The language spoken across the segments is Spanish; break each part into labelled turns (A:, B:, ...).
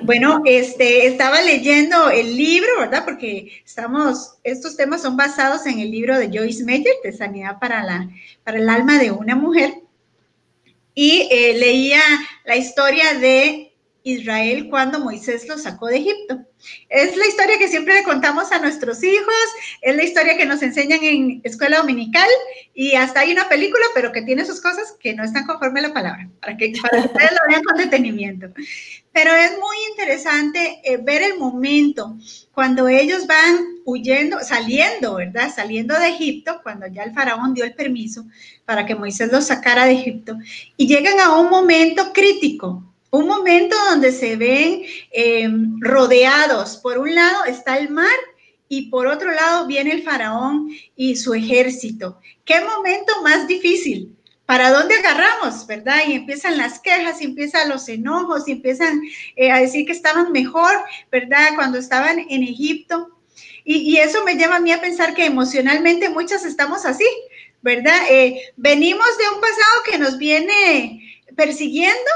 A: Bueno, este, estaba leyendo el libro, ¿verdad? Porque estamos, estos temas son basados en el libro de Joyce Meyer, de Sanidad para, la, para el Alma de una Mujer. Y eh, leía la historia de Israel cuando Moisés lo sacó de Egipto. Es la historia que siempre le contamos a nuestros hijos, es la historia que nos enseñan en escuela dominical y hasta hay una película, pero que tiene sus cosas que no están conforme a la palabra, para que, ustedes lo vean con detenimiento. Pero es muy interesante eh, ver el momento cuando ellos van huyendo, saliendo, ¿verdad? Saliendo de Egipto, cuando ya el faraón dio el permiso para que Moisés los sacara de Egipto, y llegan a un momento crítico, un momento donde se ven eh, rodeados. Por un lado está el mar y por otro lado viene el faraón y su ejército. ¿Qué momento más difícil? ¿Para dónde agarramos, verdad? Y empiezan las quejas, y empiezan los enojos, y empiezan eh, a decir que estaban mejor, ¿verdad? Cuando estaban en Egipto. Y, eso me lleva a mí a pensar que emocionalmente muchas estamos así, ¿verdad? Eh, venimos de un pasado que nos viene persiguiendo,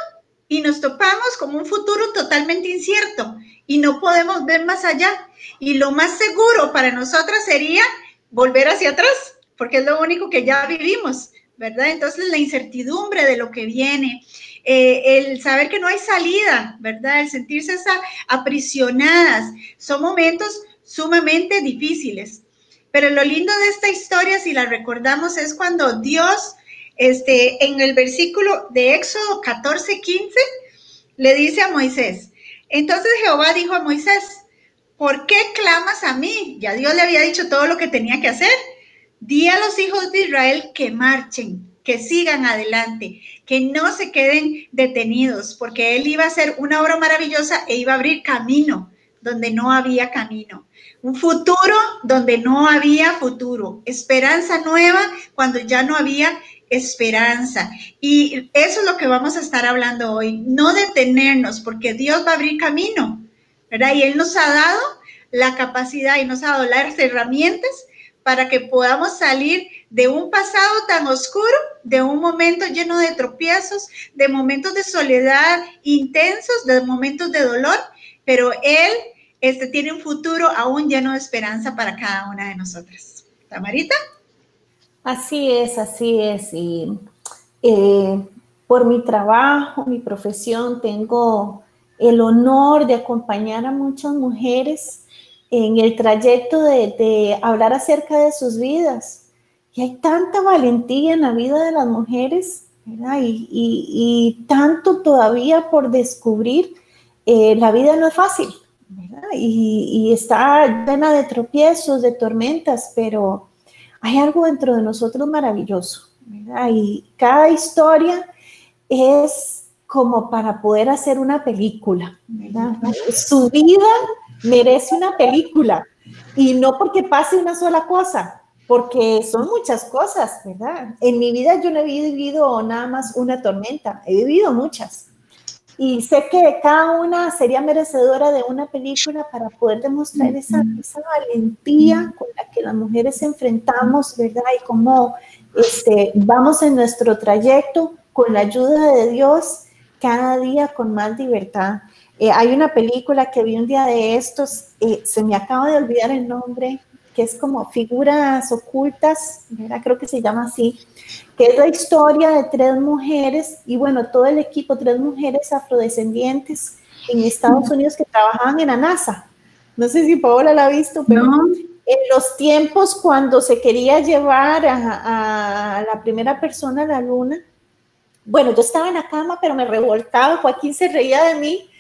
A: y nos topamos con un futuro totalmente incierto y no podemos ver más allá. Y lo más seguro para nosotras sería volver hacia atrás, porque es lo único que ya vivimos, ¿verdad? Entonces la incertidumbre de lo que viene, eh, el saber que no hay salida, ¿verdad? El sentirse esa, aprisionadas, son momentos sumamente difíciles. Pero lo lindo de esta historia, si la recordamos, es cuando Dios este, en el versículo de Éxodo 14, 15, le dice a Moisés, entonces Jehová dijo a Moisés, ¿por qué clamas a mí? Ya Dios le había dicho todo lo que tenía que hacer. Di a los hijos de Israel que marchen, que sigan adelante, que no se queden detenidos, porque Él iba a hacer una obra maravillosa e iba a abrir camino donde no había camino. Un futuro donde no había futuro. Esperanza nueva cuando ya no había esperanza. Y eso es lo que vamos a estar hablando hoy, no detenernos, porque Dios va a abrir camino, ¿verdad? Y Él nos ha dado la capacidad y nos ha dado las herramientas para que podamos salir de un pasado tan oscuro, de un momento lleno de tropiezos, de momentos de soledad intensos, de momentos de dolor, pero Él este, tiene un futuro aún lleno de esperanza para cada una de nosotras. ¿Tamarita?
B: Así es, así es. Y eh, por mi trabajo, mi profesión, tengo el honor de acompañar a muchas mujeres en el trayecto de, hablar acerca de sus vidas. Y hay tanta valentía en la vida de las mujeres. Y, tanto todavía por descubrir. Eh, la vida no es fácil. Y, y está llena de tropiezos, de tormentas, pero hay algo dentro de nosotros maravilloso. Y cada historia es como para poder hacer una película. Su vida merece una película y no porque pase una sola cosa, porque son muchas cosas, ¿verdad? En mi vida yo no he vivido nada más una tormenta, he vivido muchas. Y sé que cada una sería merecedora de una película para poder demostrar esa, esa valentía con la que las mujeres enfrentamos, ¿verdad? Y cómo este, vamos en nuestro trayecto con la ayuda de Dios cada día con más libertad. Eh, hay una película que vi un día de estos, eh, se me acaba de olvidar el nombre, que es como figuras ocultas, ¿verdad? creo que se llama así, que es la historia de tres mujeres y bueno, todo el equipo, tres mujeres afrodescendientes en Estados Unidos que trabajaban en la NASA. No sé si Paola la ha visto, pero en los tiempos cuando se quería llevar a, a, la primera persona a la luna, bueno, yo estaba en la cama, pero me revoltaba, Joaquín se reía de mí,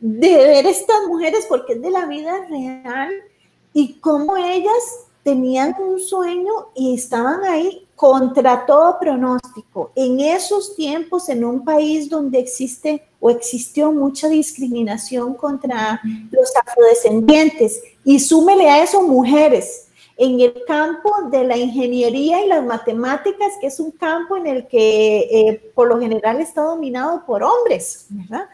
B: de ver estas mujeres, porque es de la vida real, y cómo ellas tenían un sueño y estaban ahí contra todo pronóstico. En esos tiempos, en un país donde existe o existió mucha discriminación contra los afrodescendientes, y súmele a eso mujeres, en el campo de la ingeniería y las matemáticas, que es un campo en el que eh, por lo general está dominado por hombres, ¿verdad?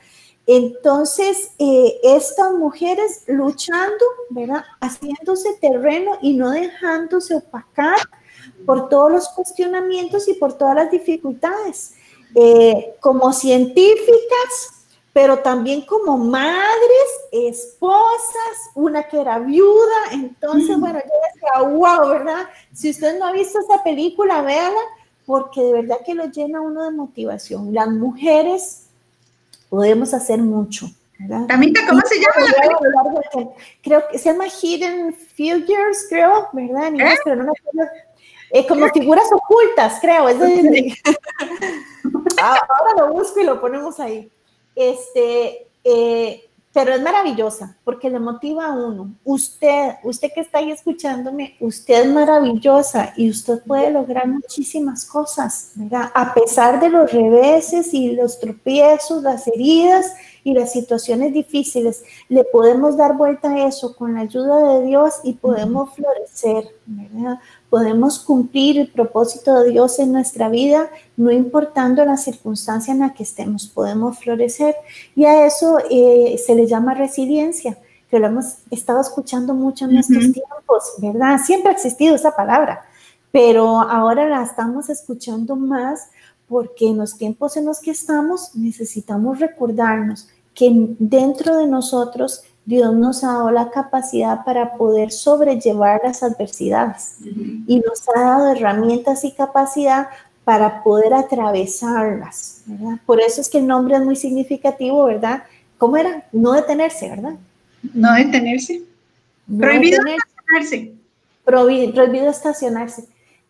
B: Entonces, eh, estas mujeres luchando, ¿verdad? Haciéndose terreno y no dejándose opacar por todos los cuestionamientos y por todas las dificultades. Eh, como científicas, pero también como madres, esposas, una que era viuda. Entonces, bueno, yo decía, wow, ¿verdad? Si usted no ha visto esa película, véala, porque de verdad que lo llena uno de motivación. Las mujeres podemos hacer mucho. ¿verdad?
A: ¿cómo se llama la película?
B: Creo que se llama Hidden Figures, creo, ¿verdad? ¿Eh? pero no me acuerdo. Eh, como figuras ocultas, creo. Es de, ah, ahora lo busco y lo ponemos ahí. Este, eh, pero es maravillosa porque le motiva a uno. Usted, usted que está ahí escuchándome, usted es maravillosa y usted puede lograr muchísimas cosas, ¿verdad? A pesar de los reveses y los tropiezos, las heridas y las situaciones difíciles, le podemos dar vuelta a eso con la ayuda de Dios y podemos florecer, ¿verdad? Podemos cumplir el propósito de Dios en nuestra vida, no importando la circunstancia en la que estemos, podemos florecer. Y a eso eh, se le llama resiliencia, que lo hemos estado escuchando mucho en estos tiempos, ¿verdad? Siempre ha existido esa palabra, pero ahora la estamos escuchando más porque en los tiempos en los que estamos necesitamos recordarnos que dentro de nosotros Dios nos ha dado la capacidad para poder sobrellevar las adversidades y nos ha dado herramientas y capacidad para poder atravesarlas, ¿verdad? Por eso es que el nombre es muy significativo, ¿verdad? ¿Cómo era? No detenerse, ¿verdad?
A: No detenerse. prohibido estacionarse.
B: Prohibido, estacionarse.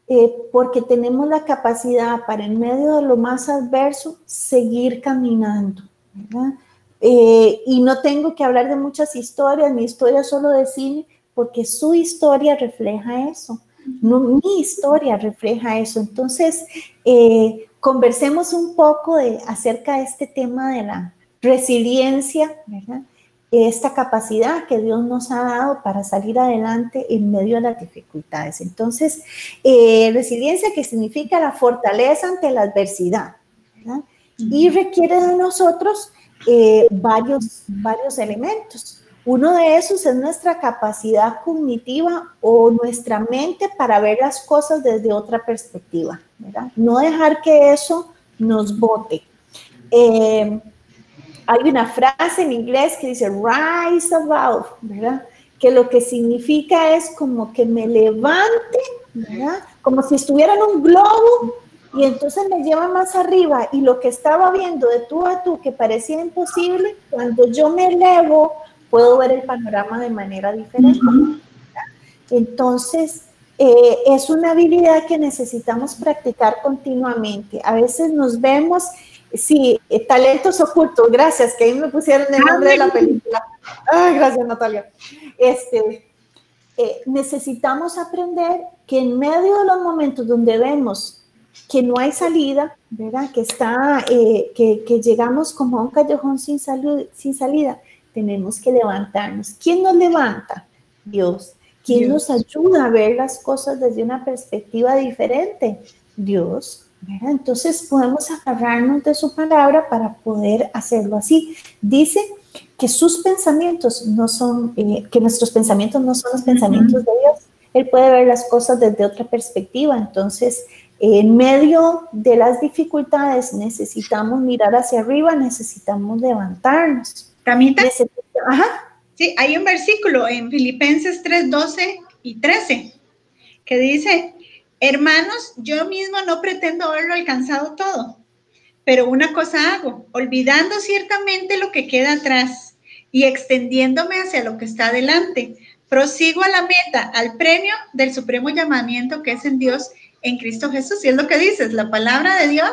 B: Eh, porque tenemos la capacidad para en medio de lo más adverso seguir caminando, ¿verdad? Eh, y no tengo que hablar de muchas historias, mi historia solo de cine, porque su historia refleja eso. No, mi historia refleja eso. Entonces, eh, conversemos un poco de, acerca de este tema de la resiliencia, ¿verdad? Esta capacidad que Dios nos ha dado para salir adelante en medio de las dificultades. Entonces, eh, resiliencia que significa la fortaleza ante la adversidad, ¿verdad? Y requiere de nosotros eh, varios, varios elementos. Uno de esos es nuestra capacidad cognitiva o nuestra mente para ver las cosas desde otra perspectiva, ¿verdad? No dejar que eso nos bote. Eh, hay una frase en inglés que dice rise above. Que lo que significa es como que me levante. Como si estuviera en un globo y entonces me lleva más arriba y lo que estaba viendo de tú a tú que parecía imposible, cuando yo me elevo puedo ver el panorama de manera diferente. Entonces, eh, es una habilidad que necesitamos practicar continuamente. A veces nos vemos, sí, eh, talentos ocultos, gracias, que ahí me pusieron el nombre de la película. Ay, gracias Natalia. Este, eh, necesitamos aprender que en medio de los momentos donde vemos que no hay salida, ¿verdad? Que está, eh, que, llegamos como a un callejón sin, sin salida, tenemos que levantarnos. ¿Quién nos levanta? Dios. ¿Quién nos ayuda a ver las cosas desde una perspectiva diferente? Dios. ¿verdad? Entonces podemos agarrarnos de su palabra para poder hacerlo así. Dice que sus pensamientos no son, eh, que nuestros pensamientos no son los pensamientos de Dios. Él puede ver las cosas desde otra perspectiva. Entonces, en medio de las dificultades necesitamos mirar hacia arriba, necesitamos levantarnos.
A: Camita. Ajá. Sí, hay un versículo en Filipenses 3, 12 y 13 que dice, hermanos, yo mismo no pretendo haberlo alcanzado todo, pero una cosa hago, olvidando ciertamente lo que queda atrás y extendiéndome hacia lo que está adelante, prosigo a la meta, al premio del supremo llamamiento que es en Dios en Cristo Jesús. Y es lo que dices, la palabra de Dios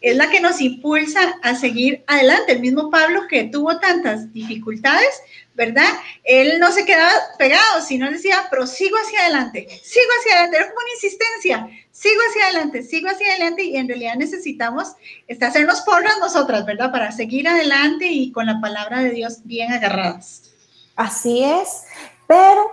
A: es la que nos impulsa a seguir adelante. El mismo Pablo que tuvo tantas dificultades, ¿verdad? Él no se quedaba pegado, sino decía, prosigo hacia adelante, sigo hacia adelante, era como una insistencia, sigo hacia adelante, sigo hacia adelante y en realidad necesitamos este, hacernos porras nosotras, ¿verdad? Para seguir adelante y con la palabra de Dios bien agarradas.
B: Así es, pero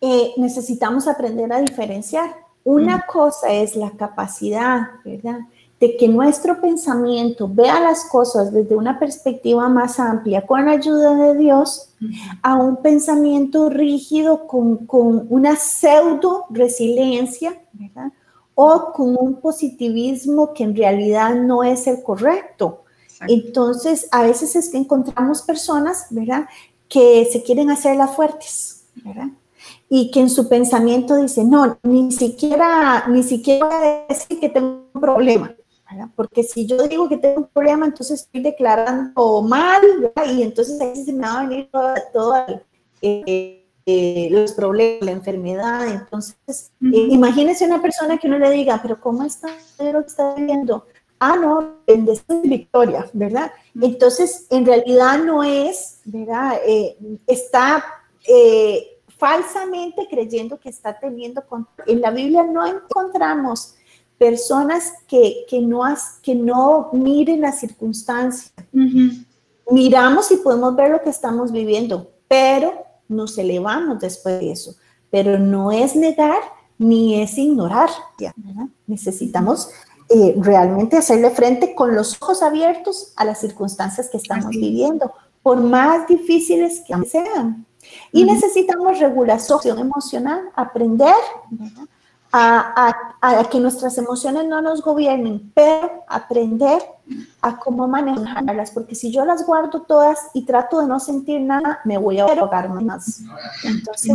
B: eh, necesitamos aprender a diferenciar una cosa es la capacidad, ¿verdad? De que nuestro pensamiento vea las cosas desde una perspectiva más amplia con la ayuda de Dios a un pensamiento rígido con, una pseudo resiliencia, ¿verdad? O con un positivismo que en realidad no es el correcto. Entonces, a veces es que encontramos personas, ¿verdad? Que se quieren hacer las fuertes, ¿verdad? Y que en su pensamiento dicen, no, ni siquiera, ni siquiera voy a decir que tengo un problema, ¿verdad? Porque si yo digo que tengo un problema, entonces estoy declarando mal, ¿verdad? Y entonces ahí se me va a venir todo, eh, eh, los problemas, la enfermedad. Entonces, eh, imagínese una persona que uno le diga, pero ¿cómo está lo que está viviendo? Ah, no, bendecida victoria, ¿verdad? Entonces, en realidad no es, ¿verdad? Eh, está falsamente creyendo que está teniendo control. En la Biblia no encontramos personas que, que, no, que no miren las circunstancias. Miramos y podemos ver lo que estamos viviendo, pero nos elevamos después de eso. Pero no es negar ni es ignorar. Necesitamos eh, realmente hacerle frente con los ojos abiertos a las circunstancias que estamos viviendo, por más difíciles que sean. Y necesitamos regulación emocional, aprender a, que nuestras emociones no nos gobiernen, pero aprender a cómo manejarlas, porque si yo las guardo todas y trato de no sentir nada, me voy a ahogar más. Entonces,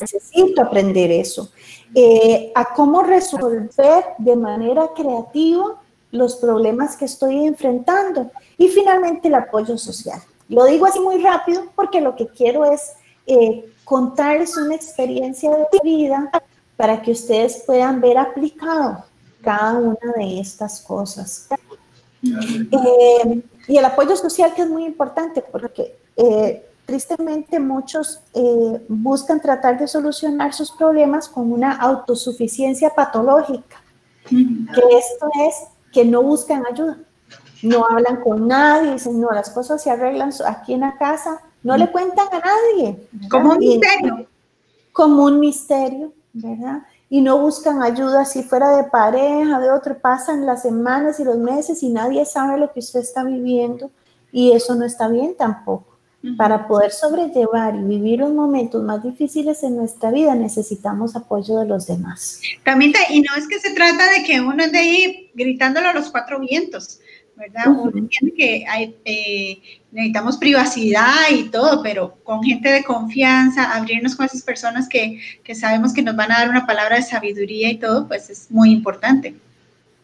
B: necesito aprender eso. Eh, a cómo resolver de manera creativa los problemas que estoy enfrentando. Y finalmente, el apoyo social. Lo digo así muy rápido porque lo que quiero es eh, contarles una experiencia de vida para que ustedes puedan ver aplicado cada una de estas cosas. Eh, y el apoyo social que es muy importante porque eh, tristemente muchos eh, buscan tratar de solucionar sus problemas con una autosuficiencia patológica, que esto es que no buscan ayuda, no hablan con nadie, dicen, no, las cosas se arreglan aquí en la casa, no le cuentan a nadie.
A: Como un misterio.
B: Como un misterio. ¿verdad? Y no buscan ayuda si fuera de pareja, de otro, pasan las semanas y los meses y nadie sabe lo que usted está viviendo y eso no está bien tampoco. Para poder sobrellevar y vivir los momentos más difíciles en nuestra vida necesitamos apoyo de los demás.
A: También, y no es que se trata de que uno ande ahí gritándolo a los cuatro vientos, ¿verdad? Uno entiende que hay, eh, necesitamos privacidad y todo, pero con gente de confianza, abrirnos con esas personas que, que, sabemos que nos van a dar una palabra de sabiduría y todo, pues es muy importante.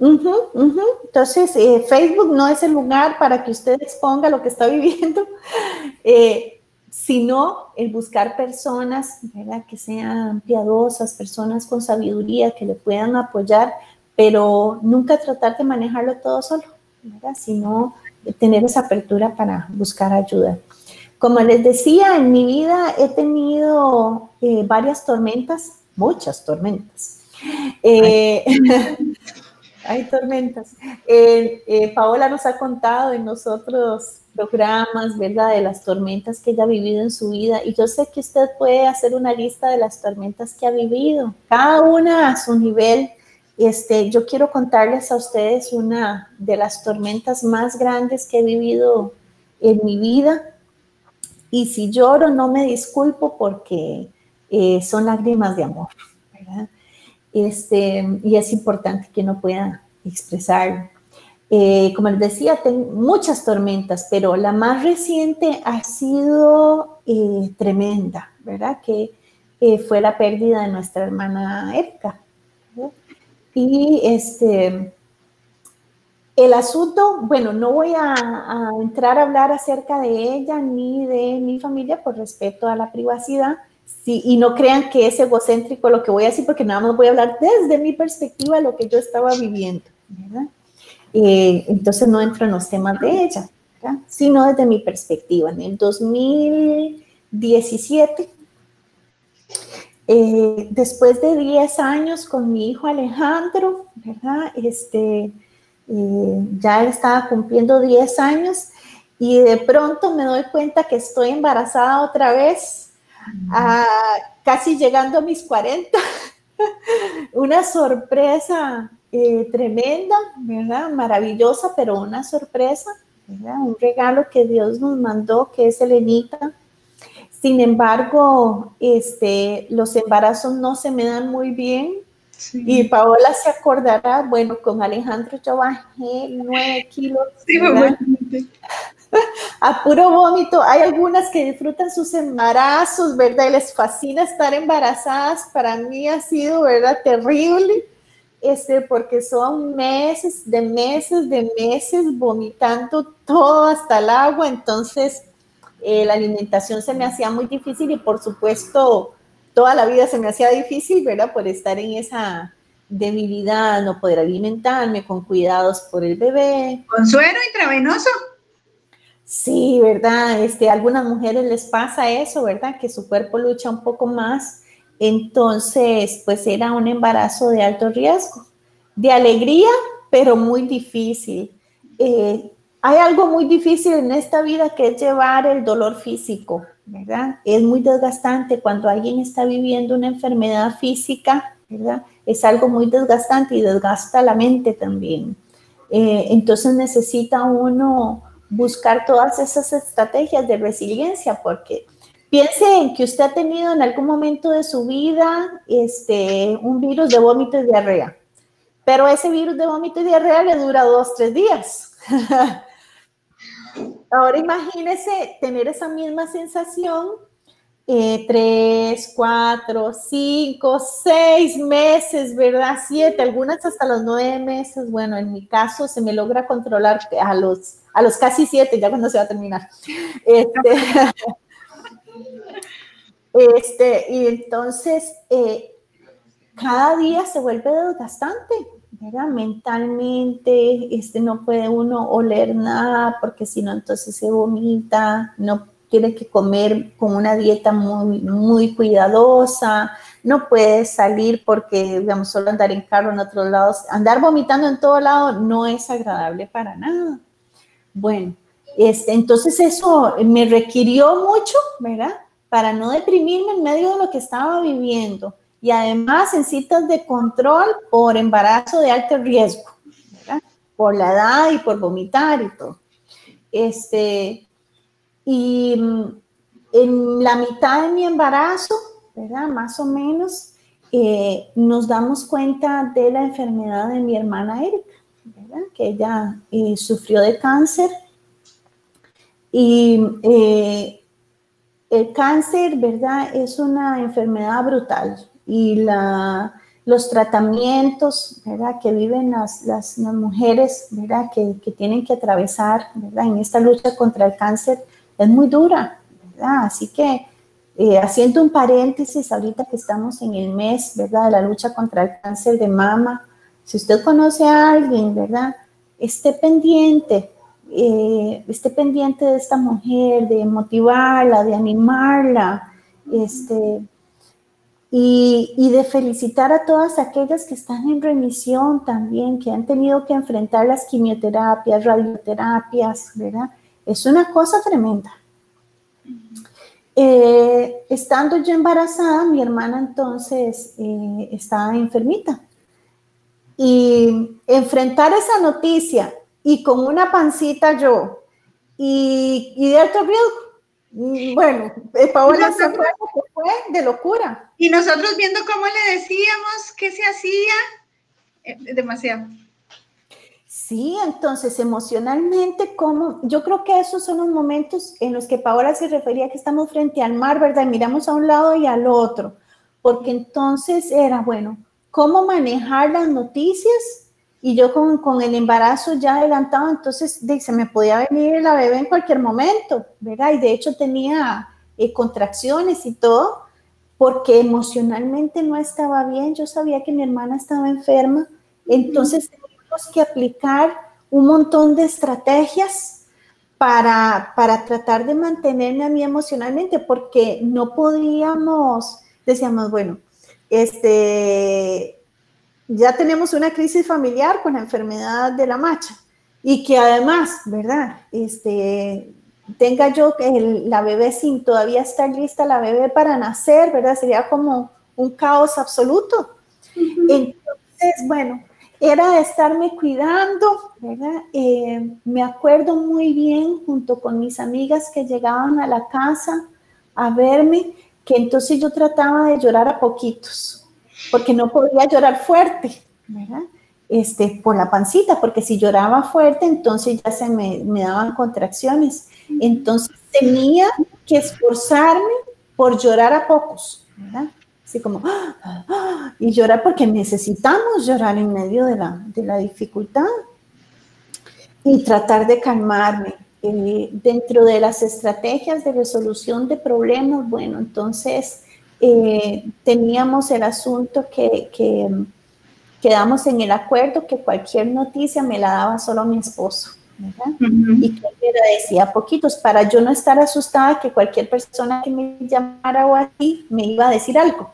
B: Entonces, eh, Facebook no es el lugar para que usted exponga lo que está viviendo, eh, sino el buscar personas ¿verdad? que sean piadosas, personas con sabiduría, que le puedan apoyar, pero nunca tratar de manejarlo todo solo sino tener esa apertura para buscar ayuda. Como les decía, en mi vida he tenido eh, varias tormentas, muchas tormentas. Eh, hay tormentas. Eh, Paola nos ha contado en nosotros programas, ¿verdad? De las tormentas que ella ha vivido en su vida. Y yo sé que usted puede hacer una lista de las tormentas que ha vivido, cada una a su nivel este, yo quiero contarles a ustedes una de las tormentas más grandes que he vivido en mi vida. Y si lloro, no me disculpo porque eh, son lágrimas de amor, Este, y es importante que no pueda expresar. Eh, como les decía, tengo muchas tormentas, pero la más reciente ha sido eh, tremenda, ¿verdad? Que fue la pérdida de nuestra hermana Erika. Y este, el asunto, bueno, no voy a, entrar a hablar acerca de ella ni de mi familia por respeto a la privacidad. Y no crean que es egocéntrico lo que voy a decir, porque nada más voy a hablar desde mi perspectiva lo que yo estaba viviendo, ¿verdad? Eh, entonces no entro en los temas de ella, sino desde mi perspectiva. En el 2017 eh, después de 10 años con mi hijo Alejandro, ¿verdad? Este, eh, ya estaba cumpliendo 10 años y de pronto me doy cuenta que estoy embarazada otra vez, casi llegando a mis 40. una sorpresa eh, tremenda, ¿verdad? Maravillosa, pero una sorpresa, ¿verdad? Un regalo que Dios nos mandó, que es Elenita sin embargo, este, los embarazos no se me dan muy bien. Y Paola se acordará, bueno, con Alejandro yo bajé nueve kilos. Sí, a puro vómito. Hay algunas que disfrutan sus embarazos, ¿verdad? Y les fascina estar embarazadas. Para mí ha sido, ¿verdad? Terrible, este, porque son meses, de meses, de meses vomitando todo hasta el agua. Entonces, eh, la alimentación se me hacía muy difícil y por supuesto, toda la vida se me hacía difícil, ¿verdad? Por estar en esa debilidad, no poder alimentarme, con cuidados por el bebé.
A: ¿Con suero intravenoso?
B: Sí, ¿verdad? Este, a algunas mujeres les pasa eso, ¿verdad? Que su cuerpo lucha un poco más. Entonces, pues era un embarazo de alto riesgo, de alegría, pero muy difícil. Eh, hay algo muy difícil en esta vida que es llevar el dolor físico, ¿verdad? Es muy desgastante cuando alguien está viviendo una enfermedad física, ¿verdad? Es algo muy desgastante y desgasta la mente también. Eh, entonces necesita uno buscar todas esas estrategias de resiliencia, porque piense en que usted ha tenido en algún momento de su vida este, un virus de vómito y diarrea, pero ese virus de vómito y diarrea le dura dos, tres días. Ahora imagínese tener esa misma sensación eh, tres, cuatro, cinco, seis meses, ¿verdad? Siete, algunas hasta los nueve meses. Bueno, en mi caso se me logra controlar a los, a los casi siete, ya cuando se va a terminar. Este, este y entonces eh, cada día se vuelve desgastante, ¿verdad? Mentalmente, este, no puede uno oler nada porque si no, entonces se vomita, no tiene que comer con una dieta muy, muy cuidadosa, no puede salir porque, digamos, solo andar en carro en otros lados, andar vomitando en todo lado no es agradable para nada. Bueno, este, entonces eso me requirió mucho, ¿verdad? Para no deprimirme en medio de lo que estaba viviendo. Y además en citas de control por embarazo de alto riesgo, ¿verdad? Por la edad y por vomitar y todo. Este, y mm, en la mitad de mi embarazo, ¿verdad? Más o menos, eh, nos damos cuenta de la enfermedad de mi hermana Erika, ¿verdad? Que ella eh, sufrió de cáncer. Y eh, el cáncer, ¿verdad? Es una enfermedad brutal. Y la, los tratamientos. Que viven las, las, mujeres. Que, que, tienen que atravesar. En esta lucha contra el cáncer es muy dura. Así que eh, haciendo un paréntesis, ahorita que estamos en el mes. De la lucha contra el cáncer de mama, si usted conoce a alguien, ¿verdad? Esté pendiente, eh, esté pendiente de esta mujer, de motivarla, de animarla, este, y, y, de felicitar a todas aquellas que están en remisión también, que han tenido que enfrentar las quimioterapias, radioterapias, ¿verdad? Es una cosa tremenda. Eh, estando yo embarazada, mi hermana entonces eh, estaba enfermita. Y enfrentar esa noticia y con una pancita yo y, y de alto riesgo, bueno, eh, Paola se fue, fue de locura.
A: Y nosotros viendo cómo le decíamos qué se hacía, eh, demasiado.
B: Sí, entonces emocionalmente, como yo creo que esos son los momentos en los que Paola se refería que estamos frente al mar, ¿verdad? Miramos a un lado y al otro, porque entonces era, bueno, ¿cómo manejar las noticias? Y yo con, con el embarazo ya adelantado, entonces se me podía venir la bebé en cualquier momento, ¿verdad? Y de hecho tenía eh, contracciones y todo, porque emocionalmente no estaba bien, yo sabía que mi hermana estaba enferma, entonces que aplicar un montón de estrategias para, para tratar de mantenerme a mí emocionalmente, porque no podíamos, decíamos, bueno, este, ya tenemos una crisis familiar con la enfermedad de la macha y que además, ¿verdad? Este, tenga yo la bebé sin todavía estar lista, la bebé para nacer, ¿verdad? Sería como un caos absoluto. Entonces, bueno, era estarme cuidando, ¿verdad? Eh, me acuerdo muy bien junto con mis amigas que llegaban a la casa a verme, que entonces yo trataba de llorar a poquitos, porque no podía llorar fuerte, ¿verdad? este, por la pancita, porque si lloraba fuerte, entonces ya se me, me daban contracciones. Entonces tenía que esforzarme por llorar a pocos, ¿verdad? Así como, y llorar porque necesitamos llorar en medio de la, de la dificultad y tratar de calmarme. Eh, dentro de las estrategias de resolución de problemas, bueno, entonces eh, teníamos el asunto que, que quedamos en el acuerdo que cualquier noticia me la daba solo mi esposo. Y que me decía poquitos para yo no estar asustada que cualquier persona que me llamara o así me iba a decir algo.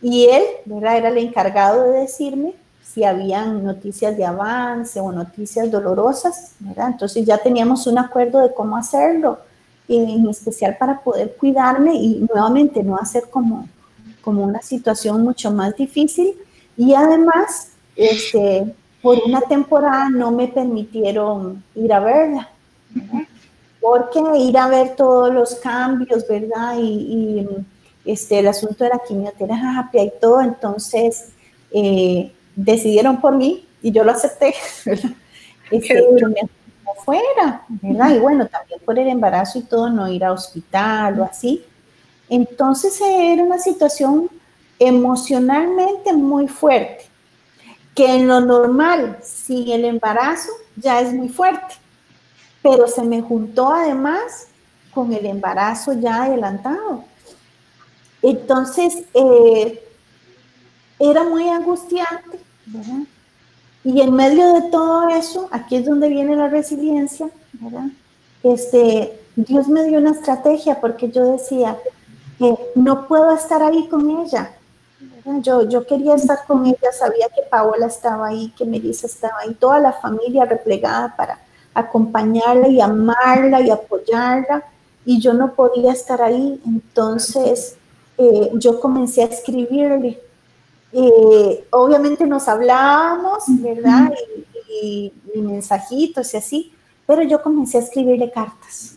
B: Y él ¿verdad? era el encargado de decirme si habían noticias de avance o noticias dolorosas. ¿verdad? Entonces ya teníamos un acuerdo de cómo hacerlo, en especial para poder cuidarme y nuevamente no hacer como, como una situación mucho más difícil. Y además, este, por una temporada no me permitieron ir a verla, porque ir a ver todos los cambios, ¿verdad? Y, este, el asunto de la quimioterapia y todo, entonces eh, decidieron por mí y yo lo acepté, ¿verdad? Este, fuera, ¿verdad? Y bueno, también por el embarazo y todo, no ir a hospital o así. Entonces era una situación emocionalmente muy fuerte que en lo normal, sin el embarazo, ya es muy fuerte, pero se me juntó además con el embarazo ya adelantado. Entonces, eh, era muy angustiante, ¿verdad? Y en medio de todo eso, aquí es donde viene la resiliencia, ¿verdad? Este, Dios me dio una estrategia porque yo decía que no puedo estar ahí con ella, yo, yo quería estar con ella, sabía que Paola estaba ahí, que Melissa estaba ahí, toda la familia replegada para acompañarla y amarla y apoyarla, y yo no podía estar ahí, entonces eh, yo comencé a escribirle. Eh, obviamente nos hablábamos, ¿verdad? Y, mensajitos y así, pero yo comencé a escribirle cartas.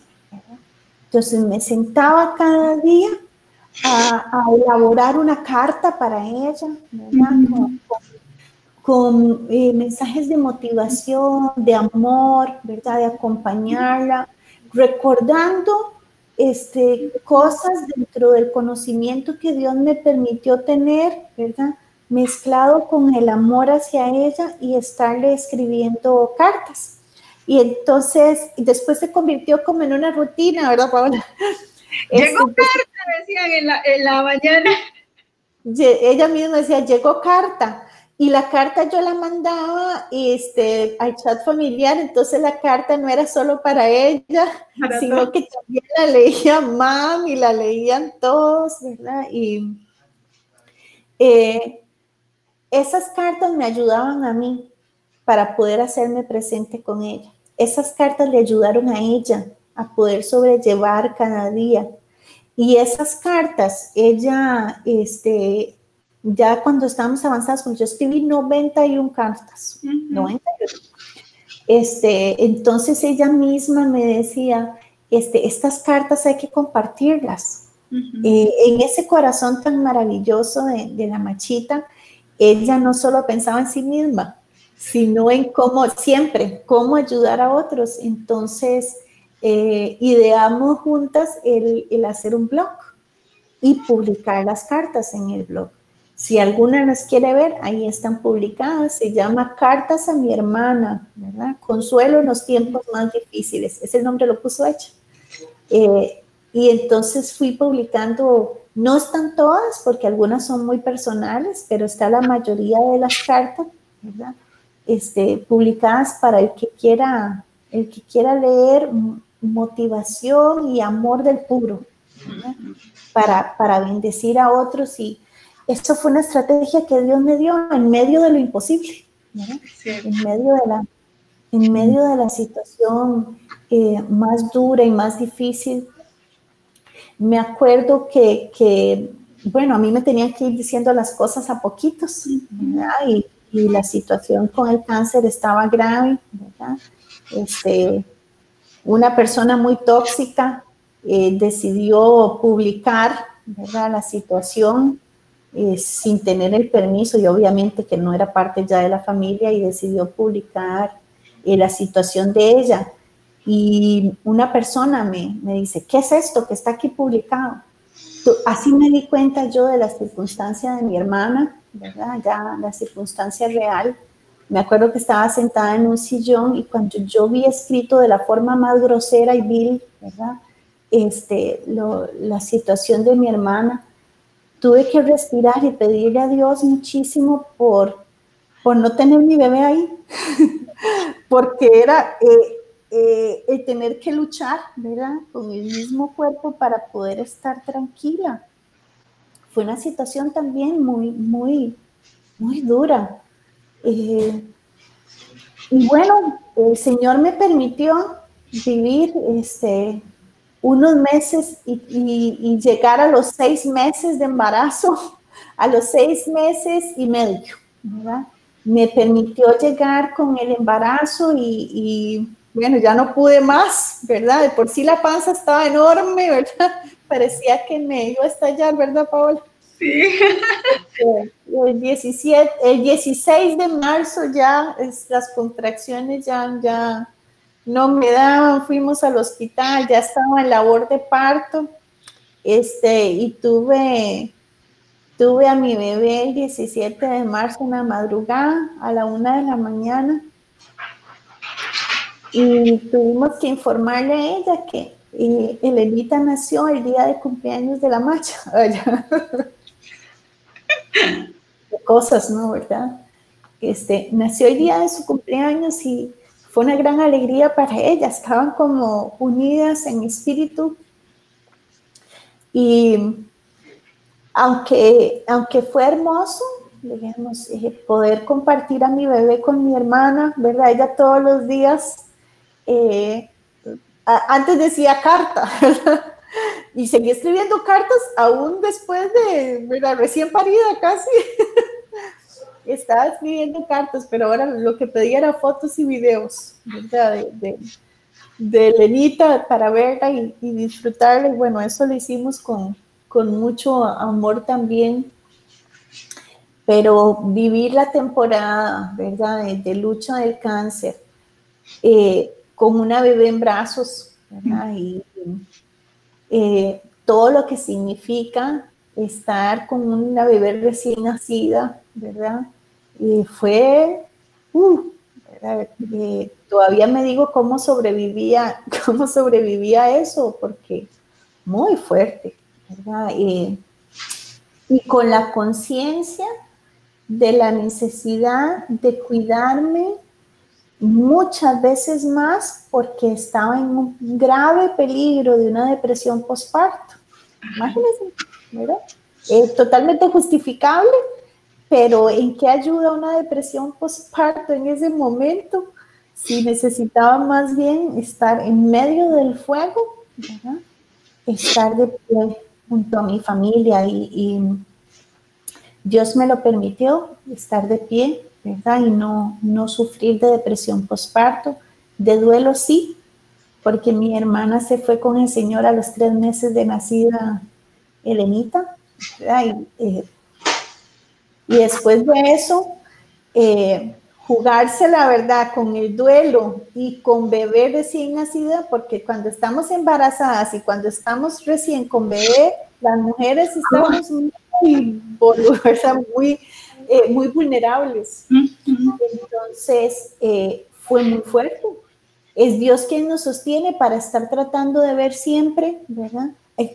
B: Entonces me sentaba cada día a, elaborar una carta para ella, con, eh, mensajes de motivación, de amor, ¿verdad? De acompañarla, recordando este, cosas dentro del conocimiento que Dios me permitió tener, ¿verdad? Mezclado con el amor hacia ella y estarle escribiendo cartas. Y entonces, después se convirtió como en una rutina, ¿verdad, Paola?
A: Llegó este, carta, decían en la, en la mañana.
B: Ella misma decía, llegó carta. Y la carta yo la mandaba este, al chat familiar, entonces la carta no era solo para ella, sino que también la leía mami, la leían todos, ¿verdad? Y eh, esas cartas me ayudaban a mí para poder hacerme presente con ella. Esas cartas le ayudaron a ella a poder sobrellevar cada día. Y esas cartas, ella, este, ya cuando estábamos avanzados, pues yo escribí 91 cartas, 91. Este, entonces ella misma me decía, este, estas cartas hay que compartirlas. Eh, en ese corazón tan maravilloso de, de, la machita, ella no solo pensaba en sí misma, sino en cómo, siempre, cómo ayudar a otros. Entonces, eh, ideamos juntas el, hacer un blog y publicar las cartas en el blog. Si alguna las quiere ver, ahí están publicadas. Se llama Cartas a mi hermana, ¿verdad? Consuelo en los tiempos más difíciles. Ese nombre lo puso ella. Eh, y entonces fui publicando, no están todas porque algunas son muy personales, pero está la mayoría de las cartas, ¿verdad? Este, publicadas para el que quiera, el que quiera leer motivación y amor del puro para, para bendecir a otros y esto fue una estrategia que Dios me dio en medio de lo imposible, en, medio de la, en medio de la situación eh, más dura y más difícil. Me acuerdo que, que, bueno, a mí me tenían que ir diciendo las cosas a poquitos, y, y, la situación con el cáncer estaba grave, ¿verdad? Este, una persona muy tóxica eh, decidió publicar ¿verdad? la situación eh, sin tener el permiso y obviamente que no era parte ya de la familia y decidió publicar eh, la situación de ella. Y una persona me, me dice, ¿qué es esto que está aquí publicado? Así me di cuenta yo de la circunstancia de mi hermana, ¿verdad? Ya la circunstancia real. Me acuerdo que estaba sentada en un sillón y cuando yo vi escrito de la forma más grosera y vil, ¿verdad? Este, la situación de mi hermana, tuve que respirar y pedirle a Dios muchísimo por, por no tener mi bebé ahí, porque era eh, eh, el tener que luchar, ¿verdad? Con el mismo cuerpo para poder estar tranquila. Fue una situación también muy, muy, muy dura. Eh, y bueno, el Señor me permitió vivir este, unos meses y, llegar a los seis meses de embarazo, a los seis meses y medio, ¿verdad? Me permitió llegar con el embarazo y, bueno, ya no pude más, ¿verdad? De por sí la panza estaba enorme, ¿verdad? Parecía que me iba a estallar, ¿verdad, Paola? Sí. El, 17, el 16 de marzo ya las contracciones ya, ya, no me daban, fuimos al hospital, ya estaba en labor de parto, este, y tuve, tuve a mi bebé el 17 de marzo, una madrugada, a la una de la mañana, y tuvimos que informarle a ella que eh, Elenita nació el día de cumpleaños de la macha. Cosas, ¿no? ¿Verdad? Este, nació el día de su cumpleaños y fue una gran alegría para ella, estaban como unidas en espíritu. Y aunque, aunque fue hermoso, digamos, eh, poder compartir a mi bebé con mi hermana, ¿verdad? Ella todos los días, eh, antes decía carta, y seguía escribiendo cartas aún después de. Recién parida casi. estaba escribiendo cartas, pero ahora lo que pedía era fotos y videos De, de, de Lenita para verla y, disfrutarla. Y bueno, eso lo hicimos con, con mucho amor también. Pero vivir la temporada, ¿verdad? De, lucha del cáncer eh, con una bebé en brazos, ¿verdad? Y eh, todo lo que significa estar con una bebé recién nacida, ¿verdad? Y fue, uh, eh, todavía me digo cómo sobrevivía, cómo sobrevivía eso, porque muy fuerte, ¿verdad? y con la conciencia de la necesidad de cuidarme muchas veces más porque estaba en un grave peligro de una depresión postparto. Imagínense, ¿verdad? Es totalmente justificable, pero ¿en qué ayuda una depresión postparto en ese momento? Si necesitaba más bien estar en medio del fuego, estar de pie junto a mi familia y, Dios me lo permitió estar de pie, ¿verdad? Y no, no sufrir de depresión postparto, de duelo sí, porque mi hermana se fue con el Señor a los tres meses de nacida Elenita, ¿verdad? Y, eh, y después de eso, eh, jugarse la verdad con el duelo y con bebé recién nacida, porque cuando estamos embarazadas y cuando estamos recién con bebé, las mujeres estamos muy, muy, eh, muy vulnerables. Entonces, eh, fue muy fuerte. Es Dios quien nos sostiene para estar tratando de ver siempre, ¿verdad? Es,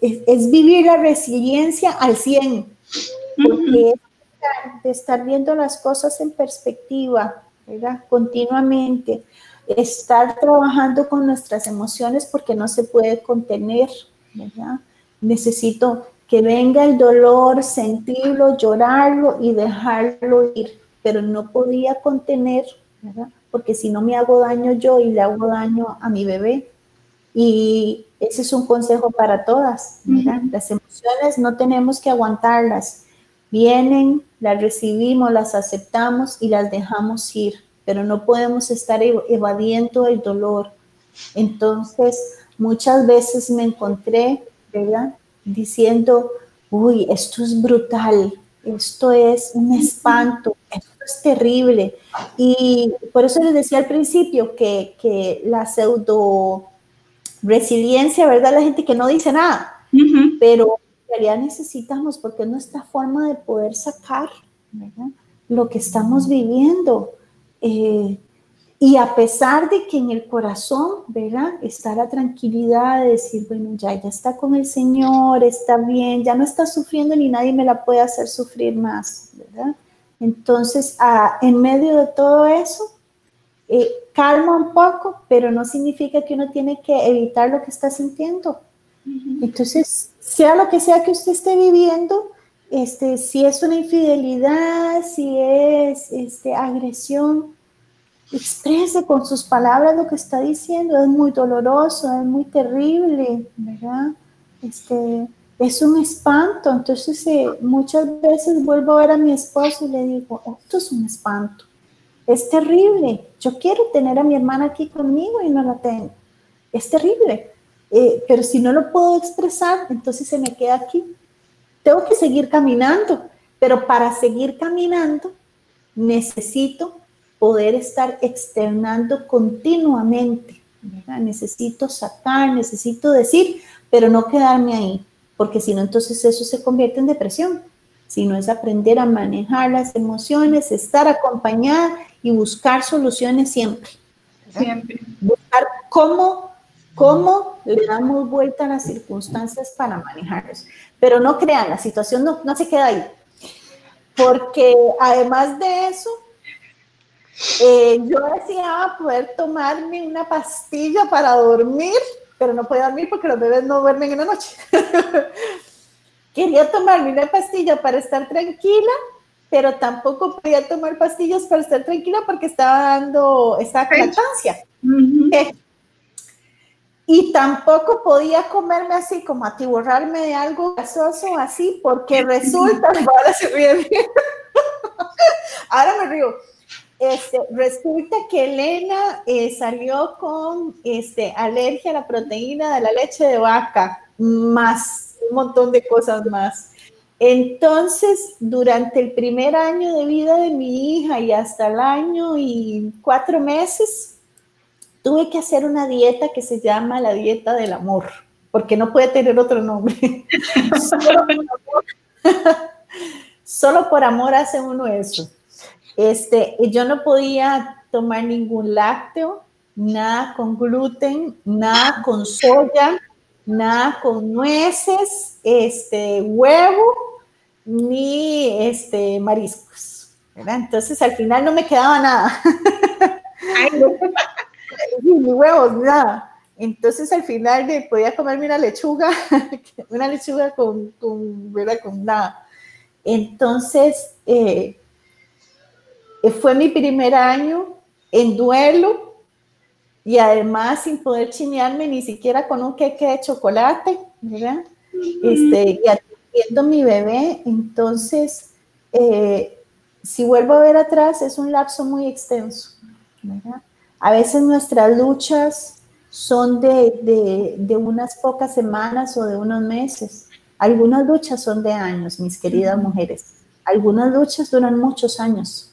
B: es vivir la resiliencia al 100 porque es de estar viendo las cosas en perspectiva, ¿verdad? Continuamente, estar trabajando con nuestras emociones porque no se puede contener, ¿verdad? Necesito que venga el dolor, sentirlo, llorarlo y dejarlo ir, pero no podía contener, ¿verdad? Porque si no me hago daño yo y le hago daño a mi bebé. Y ese es un consejo para todas, ¿verdad? Las emociones no tenemos que aguantarlas, Vienen, las recibimos, las aceptamos y las dejamos ir, pero no podemos estar evadiendo el dolor. Entonces, muchas veces me encontré, ¿verdad? Diciendo, uy, esto es brutal, esto es un espanto, esto es terrible. Y por eso les decía al principio que, que la pseudo resiliencia, ¿verdad? La gente que no dice nada, pero en realidad necesitamos, porque es nuestra forma de poder sacar lo que estamos viviendo. Eh, y a pesar de que en el corazón, ¿verdad? Está la tranquilidad de decir, bueno, ya, ya está con el Señor, está bien, ya no está sufriendo ni nadie me la puede hacer sufrir más, ¿verdad? Entonces, en medio de todo eso, eh, calma un poco, pero no significa que uno tiene que evitar lo que está sintiendo. Entonces, sea lo que sea que usted esté viviendo, este, si es una infidelidad, si es este, agresión, exprese con sus palabras lo que está diciendo. Es muy doloroso, es muy terrible, ¿verdad? Este, es un espanto. Entonces, eh, muchas veces vuelvo a ver a mi esposo y le digo, esto es un espanto. Es terrible. Yo quiero tener a mi hermana aquí conmigo y no la tengo. Es terrible. Eh, pero si no lo puedo expresar, entonces se me queda aquí. Tengo que seguir caminando, pero para seguir caminando necesito poder estar externando continuamente. Necesito sacar, necesito decir, pero no quedarme ahí, porque si no, entonces eso se convierte en depresión. Si no es aprender a manejar las emociones, estar acompañada y buscar soluciones siempre. Siempre. Buscar cómo, cómo le damos vuelta a las circunstancias para manejarlos. Pero no crean, la situación no, no se queda ahí. Porque además de eso, eh, yo deseaba poder tomarme una pastilla para dormir, pero no podía dormir porque los bebés no duermen en la noche. Quería tomarme una pastilla para estar tranquila, pero tampoco podía tomar pastillas para estar tranquila porque estaba dando esa lactancia. Eh, y tampoco podía comerme así, como atiborrarme de algo gasoso así, porque resulta, ahora se ríe ahora me río, este, resulta que Elena eh, salió con este, alergia a la proteína de la leche de vaca, más un montón de cosas más. Entonces, durante el primer año de vida de mi hija y hasta el año y cuatro meses, tuve que hacer una dieta que se llama la dieta del amor, porque no puede tener otro nombre. Solo por amor hace uno eso. Este, yo no podía tomar ningún lácteo, nada con gluten, nada con soya, nada con nueces, este, huevo, ni este, mariscos. Entonces al final no me quedaba nada. ni huevos, nada. Entonces al final podía comerme una lechuga, una lechuga con, con, con nada. Entonces, eh, fue mi primer año en duelo y además sin poder chinearme ni siquiera con un queque de chocolate, ¿verdad? Este, y atendiendo mi bebé, entonces, eh, si vuelvo a ver atrás, es un lapso muy extenso, ¿verdad? A veces nuestras luchas son de, de, de, unas pocas semanas o de unos meses. Algunas luchas son de años, mis queridas mujeres. Algunas luchas duran muchos años.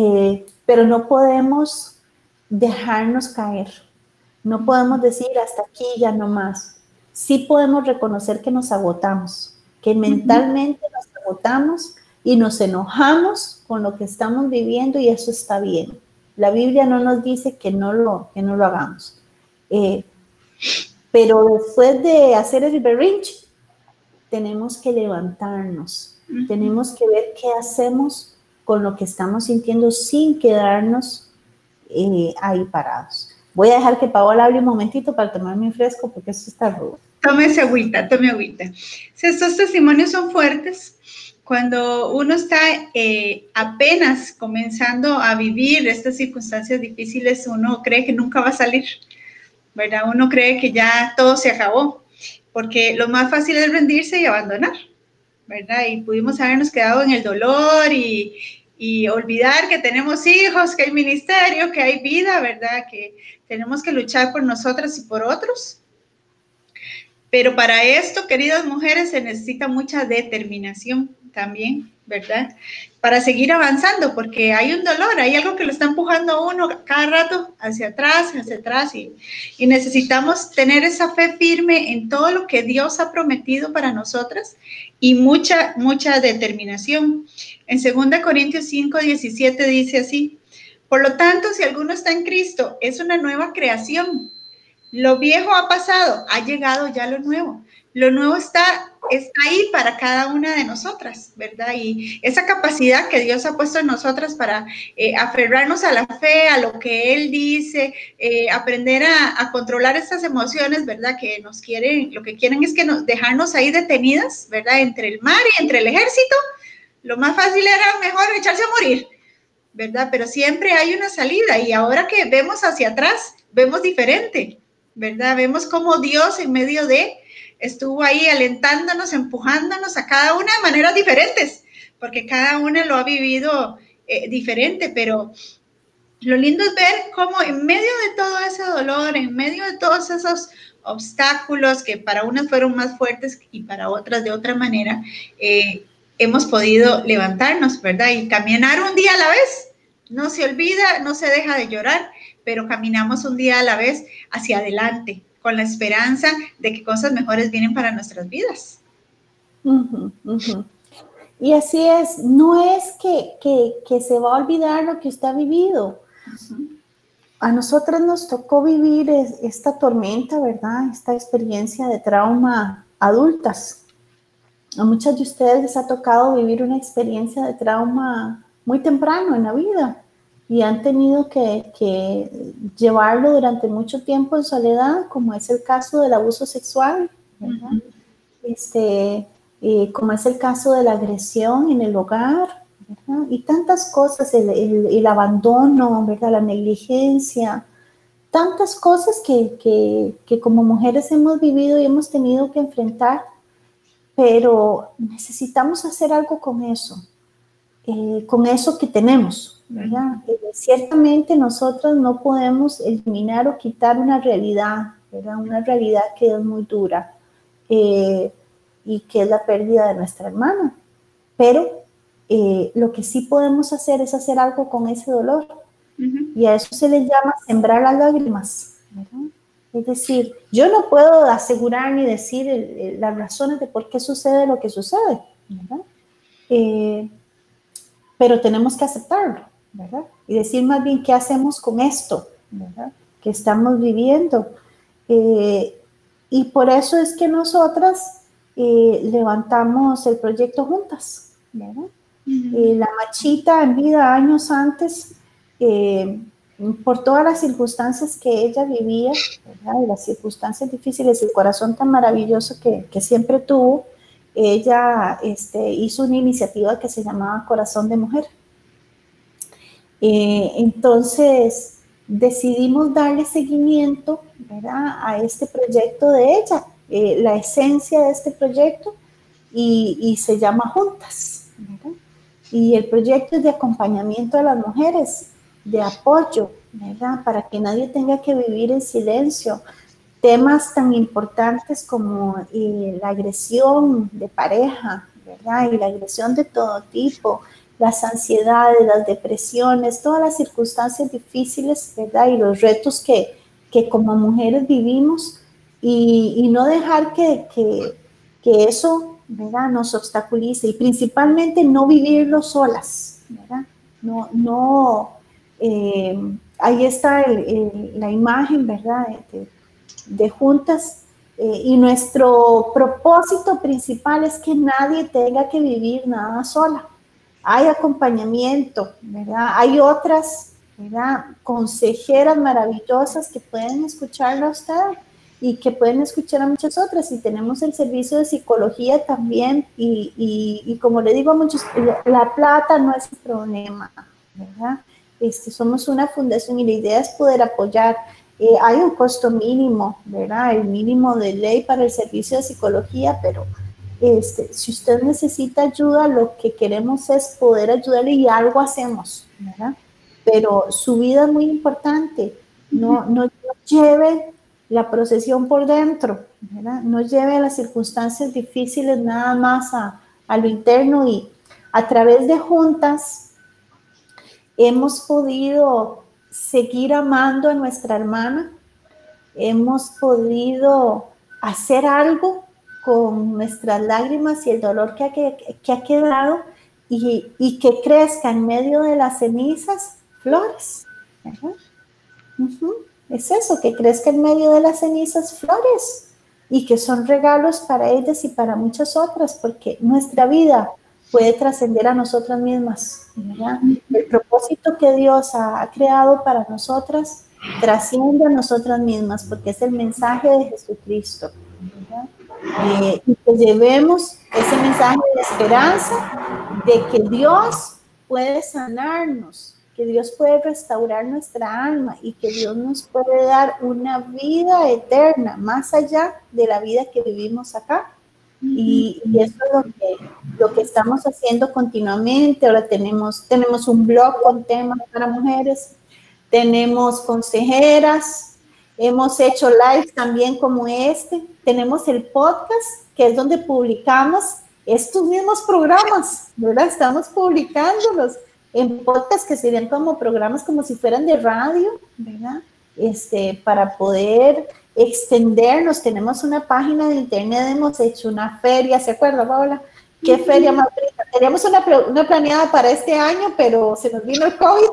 B: Eh, pero no podemos dejarnos caer. No podemos decir hasta aquí ya no más. Sí podemos reconocer que nos agotamos, que mentalmente nos agotamos y nos enojamos con lo que estamos viviendo y eso está bien. La Biblia no nos dice que no lo, que no lo hagamos. Eh, pero después de hacer el berrinche, tenemos que levantarnos, tenemos que ver qué hacemos con lo que estamos sintiendo sin quedarnos eh, ahí parados. Voy a dejar que Paola hable un momentito para tomarme mi fresco porque esto está rudo.
A: Tómese agüita, tome agüita. Si estos testimonios son fuertes, cuando uno está eh, apenas comenzando a vivir estas circunstancias difíciles, uno cree que nunca va a salir, ¿verdad? Uno cree que ya todo se acabó, porque lo más fácil es rendirse y abandonar, ¿verdad? Y pudimos habernos quedado en el dolor y, y olvidar que tenemos hijos, que hay ministerio, que hay vida, ¿verdad? Que tenemos que luchar por nosotras y por otros. Pero para esto, queridas mujeres, se necesita mucha determinación también, ¿verdad? Para seguir avanzando, porque hay un dolor, hay algo que lo está empujando a uno cada rato hacia atrás, hacia atrás, y, y necesitamos tener esa fe firme en todo lo que Dios ha prometido para nosotras y mucha, mucha determinación. En 2 Corintios 5, 17 dice así, por lo tanto, si alguno está en Cristo, es una nueva creación. Lo viejo ha pasado, ha llegado ya lo nuevo. Lo nuevo está, está ahí para cada una de nosotras, ¿verdad? Y esa capacidad que Dios ha puesto en nosotras para eh, aferrarnos a la fe, a lo que Él dice, eh, aprender a, controlar estas emociones, ¿verdad? Que nos quieren, lo que quieren es que nos dejarnos ahí detenidas, ¿verdad? Entre el mar y entre el ejército. Lo más fácil era mejor echarse a morir, ¿verdad? Pero siempre hay una salida y ahora que vemos hacia atrás, vemos diferente, ¿verdad? Vemos cómo Dios en medio de estuvo ahí alentándonos, empujándonos a cada una de maneras diferentes, porque cada una lo ha vivido eh, diferente, pero lo lindo es ver cómo en medio de todo ese dolor, en medio de todos esos obstáculos que para unas fueron más fuertes y para otras de otra manera, eh, hemos podido levantarnos, ¿verdad? Y caminar un día a la vez. No se olvida, no se deja de llorar, pero caminamos un día a la vez hacia adelante, con la esperanza de que cosas mejores vienen para nuestras vidas.
B: Y así es, no es que, se va a olvidar lo que usted ha vivido. A nosotros nos tocó vivir esta tormenta, ¿verdad? Esta experiencia de trauma adultas. A muchas de ustedes les ha tocado vivir una experiencia de trauma muy temprano en la vida y han tenido que, llevarlo durante mucho tiempo en soledad, como es el caso del abuso sexual, este, como es el caso de la agresión en el hogar, y tantas cosas, el, abandono, ¿verdad? la negligencia, tantas cosas que, como mujeres hemos vivido y hemos tenido que enfrentar, pero necesitamos hacer algo con eso, eh, con eso que tenemos, eh, ciertamente nosotros no podemos eliminar o quitar una realidad, Una realidad que es muy dura eh, y que es la pérdida de nuestra hermana. Pero eh, lo que sí podemos hacer es hacer algo con ese dolor. Y a eso se le llama sembrar las lágrimas. Es decir, yo no puedo asegurar ni decir las razones de por qué sucede lo que sucede, pero tenemos que aceptarlo. Y decir más bien qué hacemos con esto, Que estamos viviendo. Eh, y por eso es que nosotras eh, levantamos el proyecto juntas, eh, la machita en vida años antes, por todas las circunstancias que ella vivía, las circunstancias difíciles, el corazón tan maravilloso que, que siempre tuvo, ella este, hizo una iniciativa que se llamaba Corazón de Mujer. Eh, entonces, decidimos darle seguimiento a este proyecto de ella, eh, la esencia de este proyecto, y, se llama Juntas. Y el proyecto es de acompañamiento a las mujeres, de apoyo, para que nadie tenga que vivir en silencio. Temas tan importantes como eh, la agresión de pareja, ¿verdad? Y la agresión de todo tipo, las ansiedades, las depresiones, todas las circunstancias difíciles, ¿verdad? Y los retos que, que como mujeres vivimos y, no dejar que, que, eso, ¿verdad? Nos obstaculice y principalmente no vivirlo solas, ¿verdad? No, no, eh, ahí está la imagen, ¿verdad? Juntas. Eh, y nuestro propósito principal es que nadie tenga que vivir nada sola hay acompañamiento, ¿verdad? Hay otras, ¿verdad? Consejeras maravillosas que pueden escucharla a usted y que pueden escuchar a muchas otras. Y tenemos el servicio de psicología también. Y, como le digo a muchos, la plata no es el problema, ¿verdad? Este, somos una fundación y la idea es poder apoyar. Eh, hay un costo mínimo, ¿verdad? El mínimo de ley para el servicio de psicología, pero este, si usted necesita ayuda, lo que queremos es poder ayudarle y algo hacemos, ¿verdad? Pero su vida es muy importante. No, no lleve la procesión por dentro, ¿verdad? No lleve las circunstancias difíciles nada más a, a lo interno y a través de juntas hemos podido seguir amando a nuestra hermana, hemos podido hacer algo con nuestras lágrimas y el dolor que ha, que, ha quedado y, y, que crezca en medio de las cenizas flores. Es eso, que crezca en medio de las cenizas flores y que son regalos para ellas y para muchas otras, porque nuestra vida puede trascender a nosotras mismas. El propósito que Dios ha creado para nosotras trasciende a nosotras mismas, porque es el mensaje de Jesucristo. Eh, y que llevemos ese mensaje de esperanza de que Dios puede sanarnos, que Dios puede restaurar nuestra alma y que Dios nos puede dar una vida eterna más allá de la vida que vivimos acá. Y, eso es lo que, lo que estamos haciendo continuamente. Ahora tenemos, tenemos un blog con temas para mujeres, tenemos consejeras, hemos hecho lives también como este, tenemos el podcast, que es donde publicamos estos mismos programas, ¿verdad? Estamos publicándolos en podcast que serían como programas como si fueran de radio, ¿verdad? Este, para poder extendernos. Tenemos una página de internet, hemos hecho una feria, ¿se acuerda, Paola? ¿Qué feria más Teníamos una, una, planeada para este año, pero se nos vino el COVID,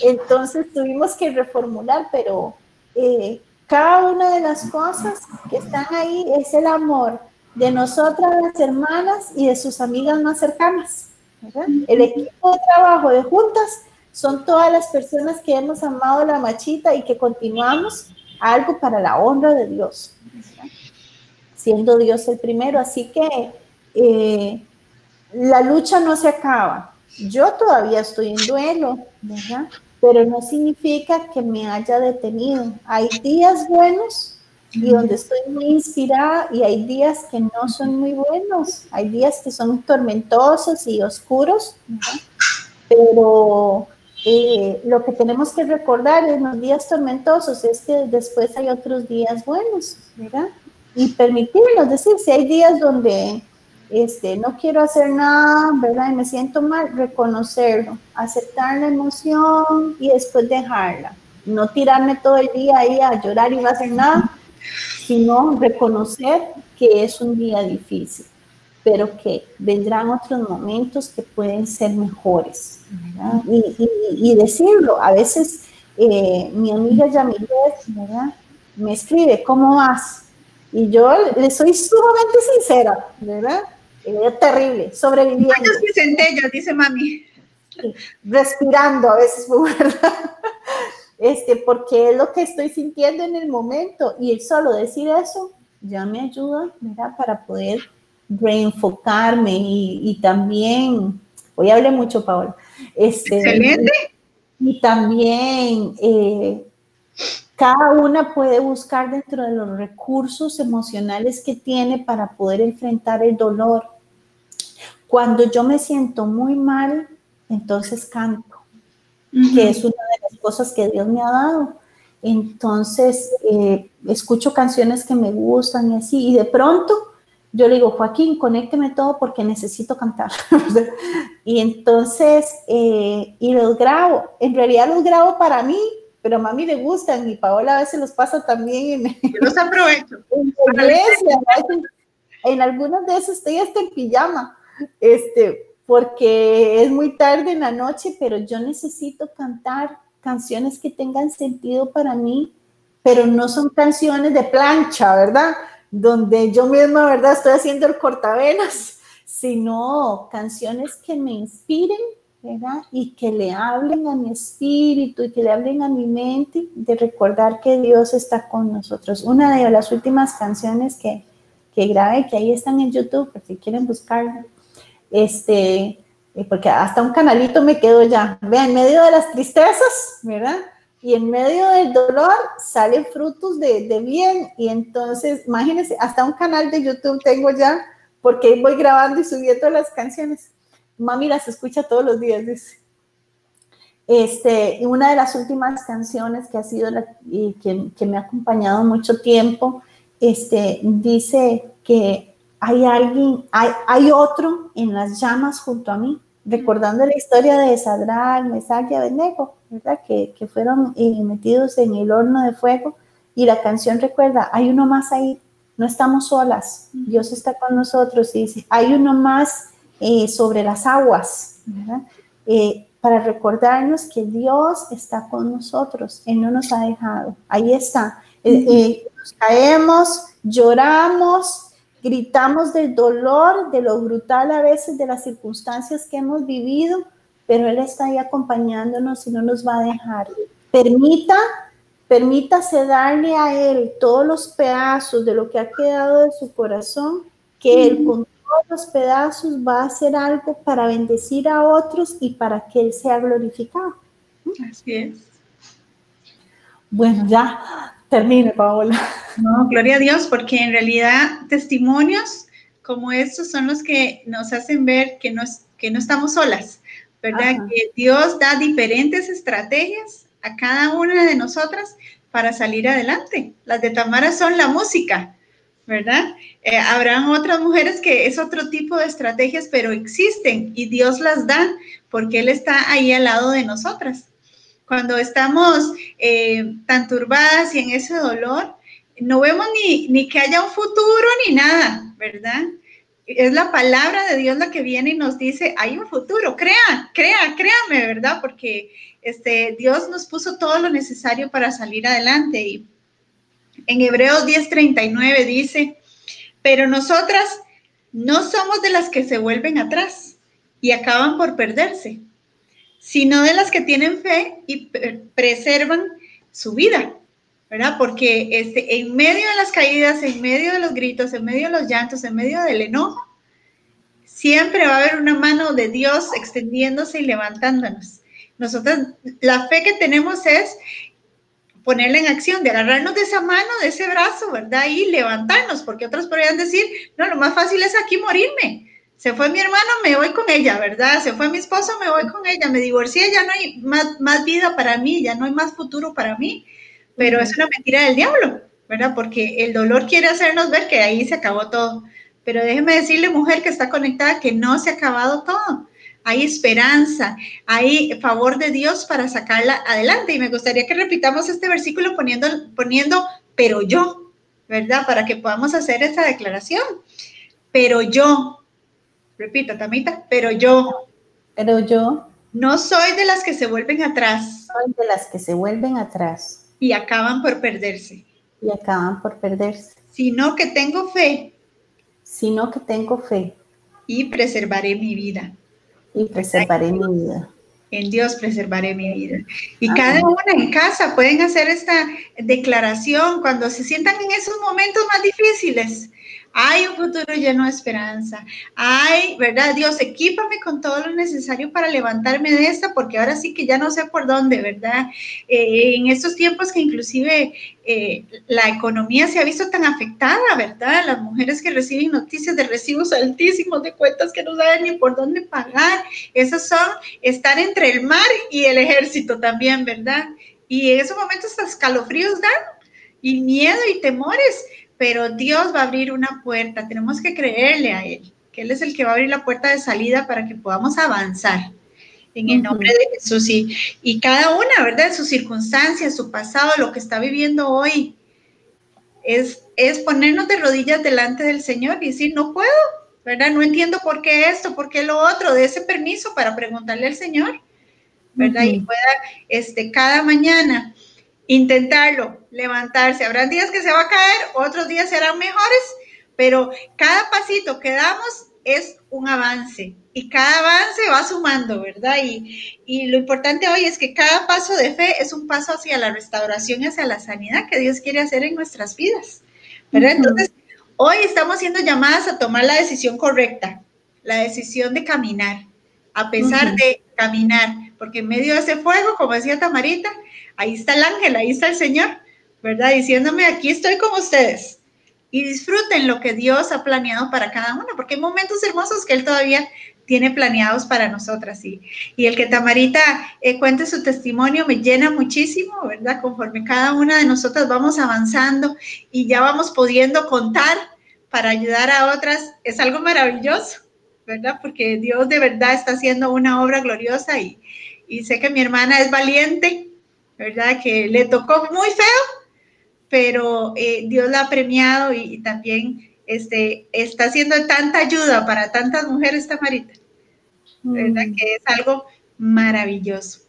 B: entonces tuvimos que reformular, pero eh, cada una de las cosas que están ahí es el amor de nosotras las hermanas y de sus amigas más cercanas. El equipo de trabajo de juntas son todas las personas que hemos amado la machita y que continuamos algo para la honra de Dios, siendo Dios el primero. Así que eh, la lucha no se acaba. Yo todavía estoy en duelo, ¿verdad? Pero no significa que me haya detenido. Hay días buenos y donde estoy muy inspirada y hay días que no son muy buenos. Hay días que son tormentosos y oscuros, pero eh, lo que tenemos que recordar en los días tormentosos es que después hay otros días buenos, ¿verdad? Y permitirnos decir, si hay días donde este, no quiero hacer nada, ¿verdad? Y me siento mal, reconocerlo, aceptar la emoción y después dejarla. No tirarme todo el día ahí a llorar y no hacer nada, sino reconocer que es un día difícil pero que vendrán otros momentos que pueden ser mejores. Y, decirlo, a veces eh, mi amiga Yamilet ¿verdad? me escribe, ¿cómo vas? Y yo le soy sumamente sincera, ¿verdad? Terrible, sobreviviendo.
A: ¿Cuántos centellas, dice mami?
B: Respirando a veces, ¿verdad? Este, porque es lo que estoy sintiendo en el momento y el solo decir eso ya me ayuda, ¿verdad? Para poder reenfocarme y, también, hoy hablé mucho, Paola. Este, Excelente. Y, también eh, cada una puede buscar dentro de los recursos emocionales que tiene para poder enfrentar el dolor. Cuando yo me siento muy mal, entonces canto, que es una de las cosas que Dios me ha dado. Entonces, eh, escucho canciones que me gustan y así, y de pronto yo le digo, Joaquín, conécteme todo porque necesito cantar. y entonces, eh, y los grabo. En realidad los grabo para mí, pero a mami le gustan y Paola a veces los pasa también en,
A: Yo los aprovecho.
B: en En algunos de esos estoy hasta en pijama, este, porque es muy tarde en la noche, pero yo necesito cantar canciones que tengan sentido para mí, pero no son canciones de plancha, ¿verdad? donde yo misma, ¿verdad? Estoy haciendo el cortavenas, sino canciones que me inspiren, ¿verdad? Y que le hablen a mi espíritu y que le hablen a mi mente de recordar que Dios está con nosotros. Una de las últimas canciones que, que grabé, que ahí están en YouTube, por si quieren buscarla, este, eh, porque hasta un canalito me quedo ya. Vean, en medio de las tristezas, ¿verdad? y en medio del dolor salen frutos de, de, bien. Y entonces, imagínense, hasta un canal de YouTube tengo ya, porque voy grabando y subiendo las canciones. Mami las escucha todos los días, dice. Este, una de las últimas canciones que ha sido la, y que, que, me ha acompañado mucho tiempo, este, dice que hay alguien, hay, hay otro en las llamas junto a mí, recordando la historia de Sadrak, Mesach y Abednego, ¿verdad? Que, que fueron eh, metidos en el horno de fuego. Y la canción recuerda, hay uno más ahí, no estamos solas, Dios está con nosotros. Y dice, hay uno más eh, sobre las aguas, ¿verdad? Eh, para recordarnos que Dios está con nosotros, Él no nos ha dejado. Ahí está. Nos caemos, lloramos, gritamos del dolor, de lo brutal a veces de las circunstancias que hemos vivido, pero Él está ahí acompañándonos y no nos va a dejar. Permita, permítase darle a Él todos los pedazos de lo que ha quedado de su corazón, que Él con los pedazos va a hacer algo para bendecir a otros y para que Él sea glorificado.
A: Así es.
B: Bueno, ya termine, Paola.
A: No, gloria a Dios, porque en realidad testimonios como estos son los que nos hacen ver que no, que no estamos solas, ¿verdad? Que Dios da diferentes estrategias a cada una de nosotras para salir adelante. Las de Tamara son la música, ¿verdad? Eh, habrán otras mujeres que es otro tipo de estrategias, pero existen y Dios las da porque Él está ahí al lado de nosotras. Cuando estamos eh, tan turbadas y en ese dolor, no vemos ni, ni que haya un futuro ni nada, ¿verdad? Es la palabra de Dios la que viene y nos dice, hay un futuro, crea, crea, créame, ¿verdad? Porque este, Dios nos puso todo lo necesario para salir adelante y en Hebreos 10:39 dice, pero nosotras no somos de las que se vuelven atrás y acaban por perderse, sino de las que tienen fe y preservan su vida, ¿verdad? Porque este, en medio de las caídas, en medio de los gritos, en medio de los llantos, en medio del enojo, siempre va a haber una mano de Dios extendiéndose y levantándonos. Nosotros, la fe que tenemos es ponerla en acción, de agarrarnos de esa mano, de ese brazo, ¿verdad? Y levantarnos, porque otros podrían decir, no, lo más fácil es aquí morirme. Se fue mi hermano, me voy con ella, ¿verdad? Se fue mi esposo, me voy con ella. Me divorcié, ya no hay más, más vida para mí, ya no hay más futuro para mí. Pero es una mentira del diablo, ¿verdad? Porque el dolor quiere hacernos ver que ahí se acabó todo. Pero déjeme decirle, mujer que está conectada, que no se ha acabado todo hay esperanza, hay favor de Dios para sacarla adelante. Y me gustaría que repitamos este versículo poniendo, poniendo, pero yo, ¿verdad? Para que podamos hacer esta declaración. Pero yo, repita, Tamita, pero yo.
B: Pero yo.
A: No soy de las que se vuelven atrás.
B: Soy de las que se vuelven atrás.
A: Y acaban por perderse.
B: Y acaban por perderse.
A: Sino que tengo fe.
B: Sino que tengo fe.
A: Y preservaré mi vida
B: y preservaré mi vida.
A: En Dios preservaré mi vida. Y cada una en casa pueden hacer esta declaración cuando se sientan en esos momentos más difíciles. Hay un futuro lleno de esperanza. Hay, ¿verdad? Dios, equípame con todo lo necesario para levantarme de esta, porque ahora sí que ya no sé por dónde, ¿verdad? Eh, en estos tiempos que inclusive eh, la economía se ha visto tan afectada, ¿verdad? Las mujeres que reciben noticias de recibos altísimos de cuentas que no saben ni por dónde pagar. Esas son estar entre el mar y el ejército también, ¿verdad? Y en esos momentos hasta escalofríos dan y miedo y temores pero Dios va a abrir una puerta, tenemos que creerle a Él, que Él es el que va a abrir la puerta de salida para que podamos avanzar en el nombre de Jesús. Y, y cada una, ¿verdad? En sus circunstancias, su pasado, lo que está viviendo hoy, es, es ponernos de rodillas delante del Señor y decir, no puedo, ¿verdad? No entiendo por qué esto, por qué lo otro, de ese permiso para preguntarle al Señor, ¿verdad? Y pueda, este, cada mañana intentarlo, levantarse. Habrán días que se va a caer, otros días serán mejores, pero cada pasito que damos es un avance y cada avance va sumando, ¿verdad? Y, y, lo importante hoy es que cada paso de fe es un paso hacia la restauración hacia la sanidad que Dios quiere hacer en nuestras vidas, ¿verdad? Entonces, hoy estamos siendo llamadas a tomar la decisión correcta, la decisión de caminar, a pesar de caminar, porque en medio de ese fuego, como decía Tamarita, ahí está el ángel, ahí está el Señor, ¿verdad? Diciéndome, aquí estoy con ustedes. Y disfruten lo que Dios ha planeado para cada uno, porque hay momentos hermosos que Él todavía tiene planeados para nosotras. Y, y el que Tamarita eh, cuente su testimonio me llena muchísimo, ¿verdad? Conforme cada una de nosotras vamos avanzando y ya vamos pudiendo contar para ayudar a otras, es algo maravilloso, ¿verdad? Porque Dios de verdad está haciendo una obra gloriosa y, y sé que mi hermana es valiente, ¿verdad? Que le tocó muy feo, pero eh, Dios la ha premiado y, también este, está haciendo tanta ayuda para tantas mujeres, Tamarita, ¿verdad? Mm. Que es algo maravilloso.